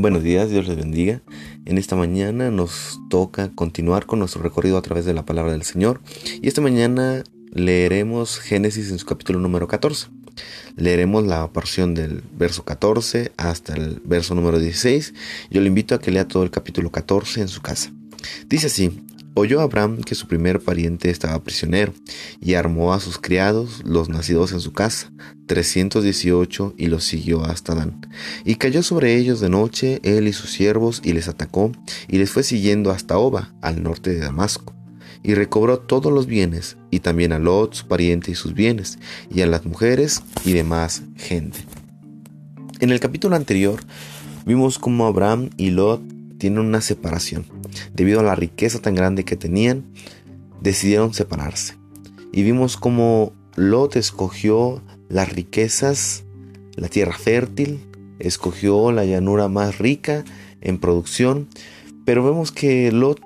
Buenos días, Dios les bendiga. En esta mañana nos toca continuar con nuestro recorrido a través de la palabra del Señor. Y esta mañana leeremos Génesis en su capítulo número 14. Leeremos la porción del verso 14 hasta el verso número 16. Yo le invito a que lea todo el capítulo 14 en su casa. Dice así, Oyó Abraham que su primer pariente estaba prisionero, y armó a sus criados, los nacidos en su casa, 318, y los siguió hasta Dan. Y cayó sobre ellos de noche él y sus siervos, y les atacó, y les fue siguiendo hasta Oba, al norte de Damasco. Y recobró todos los bienes, y también a Lot, su pariente, y sus bienes, y a las mujeres y demás gente. En el capítulo anterior vimos cómo Abraham y Lot tienen una separación. Debido a la riqueza tan grande que tenían, decidieron separarse. Y vimos cómo Lot escogió las riquezas, la tierra fértil, escogió la llanura más rica en producción, pero vemos que Lot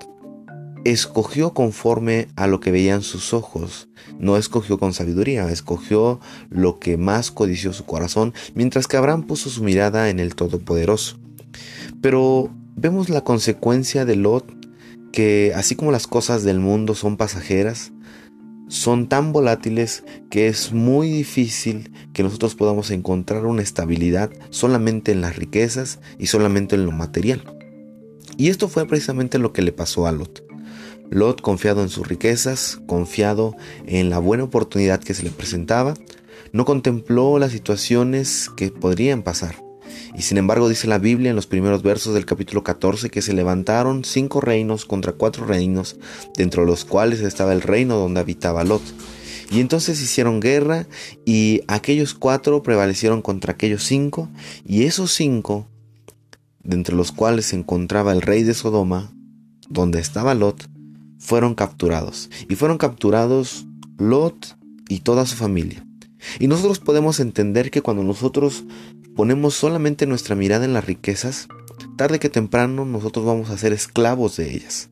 escogió conforme a lo que veían sus ojos, no escogió con sabiduría, escogió lo que más codició su corazón, mientras que Abraham puso su mirada en el Todopoderoso. Pero vemos la consecuencia de Lot, que así como las cosas del mundo son pasajeras, son tan volátiles que es muy difícil que nosotros podamos encontrar una estabilidad solamente en las riquezas y solamente en lo material. Y esto fue precisamente lo que le pasó a Lot. Lot, confiado en sus riquezas, confiado en la buena oportunidad que se le presentaba, no contempló las situaciones que podrían pasar. Y sin embargo dice la Biblia en los primeros versos del capítulo 14 que se levantaron cinco reinos contra cuatro reinos, dentro de los cuales estaba el reino donde habitaba Lot. Y entonces hicieron guerra y aquellos cuatro prevalecieron contra aquellos cinco y esos cinco, de entre los cuales se encontraba el rey de Sodoma, donde estaba Lot, fueron capturados. Y fueron capturados Lot y toda su familia. Y nosotros podemos entender que cuando nosotros ponemos solamente nuestra mirada en las riquezas, tarde que temprano nosotros vamos a ser esclavos de ellas.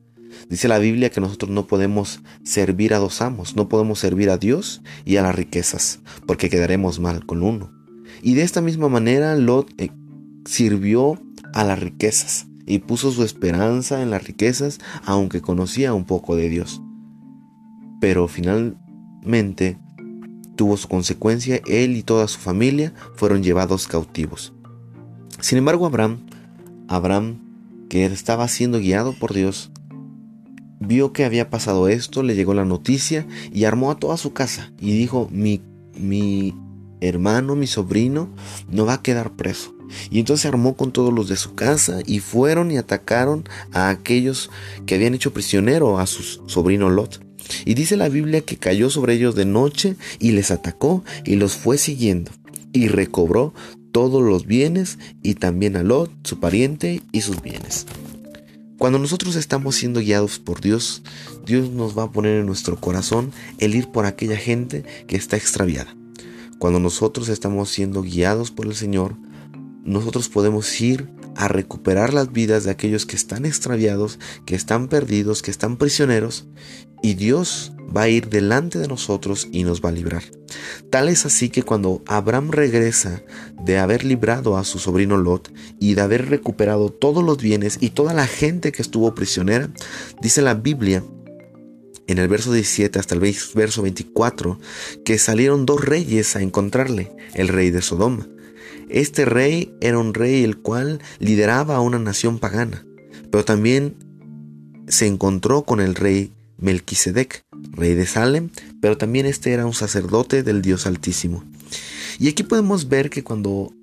Dice la Biblia que nosotros no podemos servir a dos amos, no podemos servir a Dios y a las riquezas, porque quedaremos mal con uno. Y de esta misma manera Lot eh, sirvió a las riquezas y puso su esperanza en las riquezas, aunque conocía un poco de Dios. Pero finalmente tuvo su consecuencia, él y toda su familia fueron llevados cautivos. Sin embargo, Abraham, Abraham, que estaba siendo guiado por Dios, vio que había pasado esto, le llegó la noticia y armó a toda su casa y dijo, mi, mi hermano, mi sobrino, no va a quedar preso. Y entonces armó con todos los de su casa y fueron y atacaron a aquellos que habían hecho prisionero a su sobrino Lot. Y dice la Biblia que cayó sobre ellos de noche y les atacó y los fue siguiendo. Y recobró todos los bienes y también a Lot, su pariente y sus bienes. Cuando nosotros estamos siendo guiados por Dios, Dios nos va a poner en nuestro corazón el ir por aquella gente que está extraviada. Cuando nosotros estamos siendo guiados por el Señor, nosotros podemos ir a recuperar las vidas de aquellos que están extraviados, que están perdidos, que están prisioneros, y Dios va a ir delante de nosotros y nos va a librar. Tal es así que cuando Abraham regresa de haber librado a su sobrino Lot y de haber recuperado todos los bienes y toda la gente que estuvo prisionera, dice la Biblia en el verso 17 hasta el verso 24 que salieron dos reyes a encontrarle, el rey de Sodoma. Este rey era un rey el cual lideraba a una nación pagana, pero también se encontró con el rey Melquisedec, rey de Salem, pero también este era un sacerdote del Dios Altísimo. Y aquí podemos ver que cuando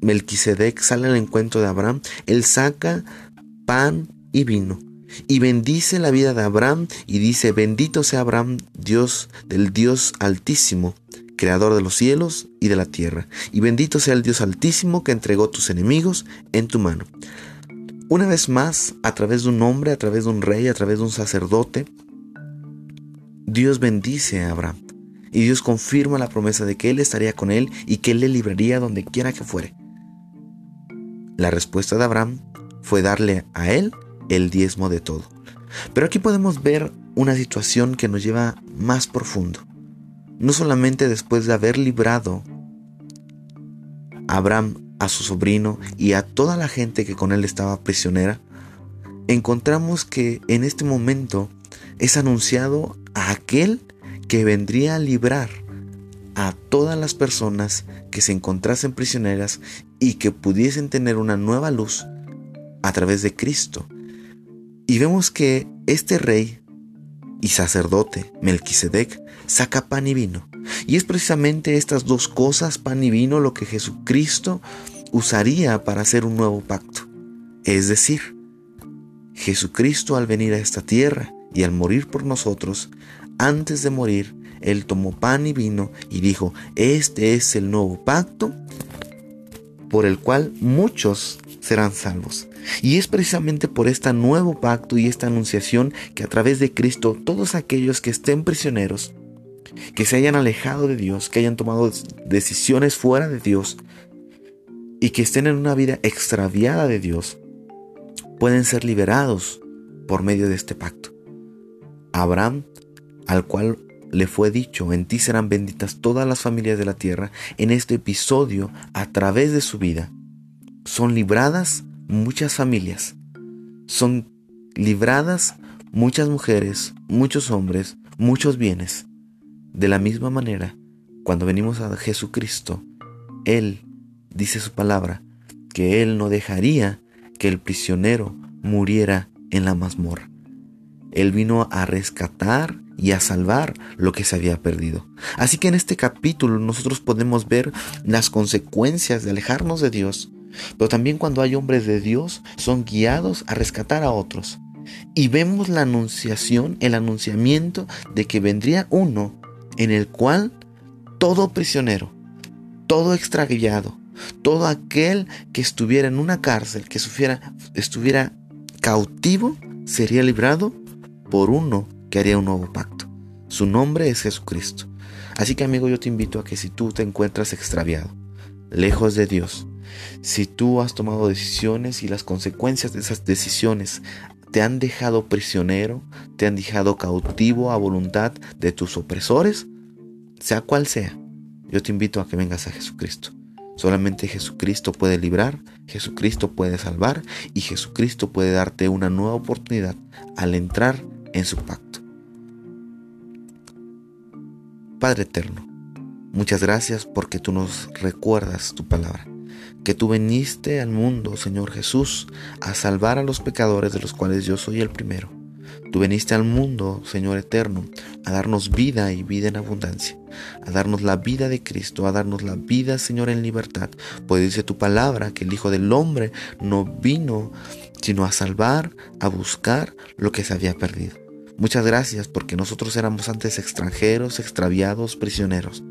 Melquisedec sale al encuentro de Abraham, él saca pan y vino y bendice la vida de Abraham y dice, bendito sea Abraham, Dios del Dios Altísimo, creador de los cielos y de la tierra, y bendito sea el Dios Altísimo que entregó tus enemigos en tu mano. Una vez más, a través de un hombre, a través de un rey, a través de un sacerdote, Dios bendice a Abraham. Y Dios confirma la promesa de que Él estaría con él y que Él le libraría donde quiera que fuere. La respuesta de Abraham fue darle a Él el diezmo de todo. Pero aquí podemos ver una situación que nos lleva más profundo. No solamente después de haber librado a Abraham a su sobrino y a toda la gente que con él estaba prisionera, encontramos que en este momento es anunciado a aquel que vendría a librar a todas las personas que se encontrasen prisioneras y que pudiesen tener una nueva luz a través de Cristo. Y vemos que este rey y sacerdote, Melquisedec, saca pan y vino. Y es precisamente estas dos cosas, pan y vino, lo que Jesucristo usaría para hacer un nuevo pacto. Es decir, Jesucristo al venir a esta tierra y al morir por nosotros, antes de morir, Él tomó pan y vino y dijo, este es el nuevo pacto por el cual muchos serán salvos. Y es precisamente por este nuevo pacto y esta anunciación que a través de Cristo todos aquellos que estén prisioneros, que se hayan alejado de Dios, que hayan tomado decisiones fuera de Dios y que estén en una vida extraviada de Dios, pueden ser liberados por medio de este pacto. Abraham, al cual le fue dicho, en ti serán benditas todas las familias de la tierra, en este episodio, a través de su vida, son libradas muchas familias, son libradas muchas mujeres, muchos hombres, muchos bienes. De la misma manera, cuando venimos a Jesucristo, Él dice su palabra, que Él no dejaría que el prisionero muriera en la mazmorra. Él vino a rescatar y a salvar lo que se había perdido. Así que en este capítulo nosotros podemos ver las consecuencias de alejarnos de Dios, pero también cuando hay hombres de Dios son guiados a rescatar a otros. Y vemos la anunciación, el anunciamiento de que vendría uno en el cual todo prisionero, todo extraviado, todo aquel que estuviera en una cárcel, que estuviera cautivo, sería librado por uno que haría un nuevo pacto. Su nombre es Jesucristo. Así que amigo, yo te invito a que si tú te encuentras extraviado, lejos de Dios, si tú has tomado decisiones y las consecuencias de esas decisiones te han dejado prisionero, te han dejado cautivo a voluntad de tus opresores, sea cual sea, yo te invito a que vengas a Jesucristo. Solamente Jesucristo puede librar, Jesucristo puede salvar y Jesucristo puede darte una nueva oportunidad al entrar en su pacto. Padre eterno, muchas gracias porque tú nos recuerdas tu palabra, que tú veniste al mundo, Señor Jesús, a salvar a los pecadores de los cuales yo soy el primero. Tú veniste al mundo, Señor eterno, a darnos vida y vida en abundancia, a darnos la vida de Cristo, a darnos la vida, Señor, en libertad. Pues dice tu palabra que el Hijo del Hombre no vino sino a salvar, a buscar lo que se había perdido. Muchas gracias porque nosotros éramos antes extranjeros, extraviados, prisioneros,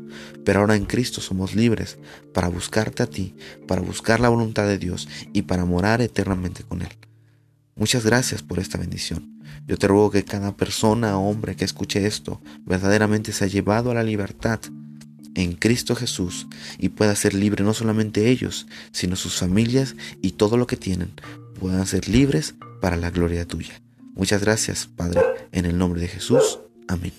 pero ahora en Cristo somos libres para buscarte a ti, para buscar la voluntad de Dios y para morar eternamente con Él. Muchas gracias por esta bendición. Yo te ruego que cada persona, hombre que escuche esto, verdaderamente se ha llevado a la libertad en Cristo Jesús y pueda ser libre no solamente ellos, sino sus familias y todo lo que tienen, puedan ser libres para la gloria tuya. Muchas gracias, Padre, en el nombre de Jesús. Amén.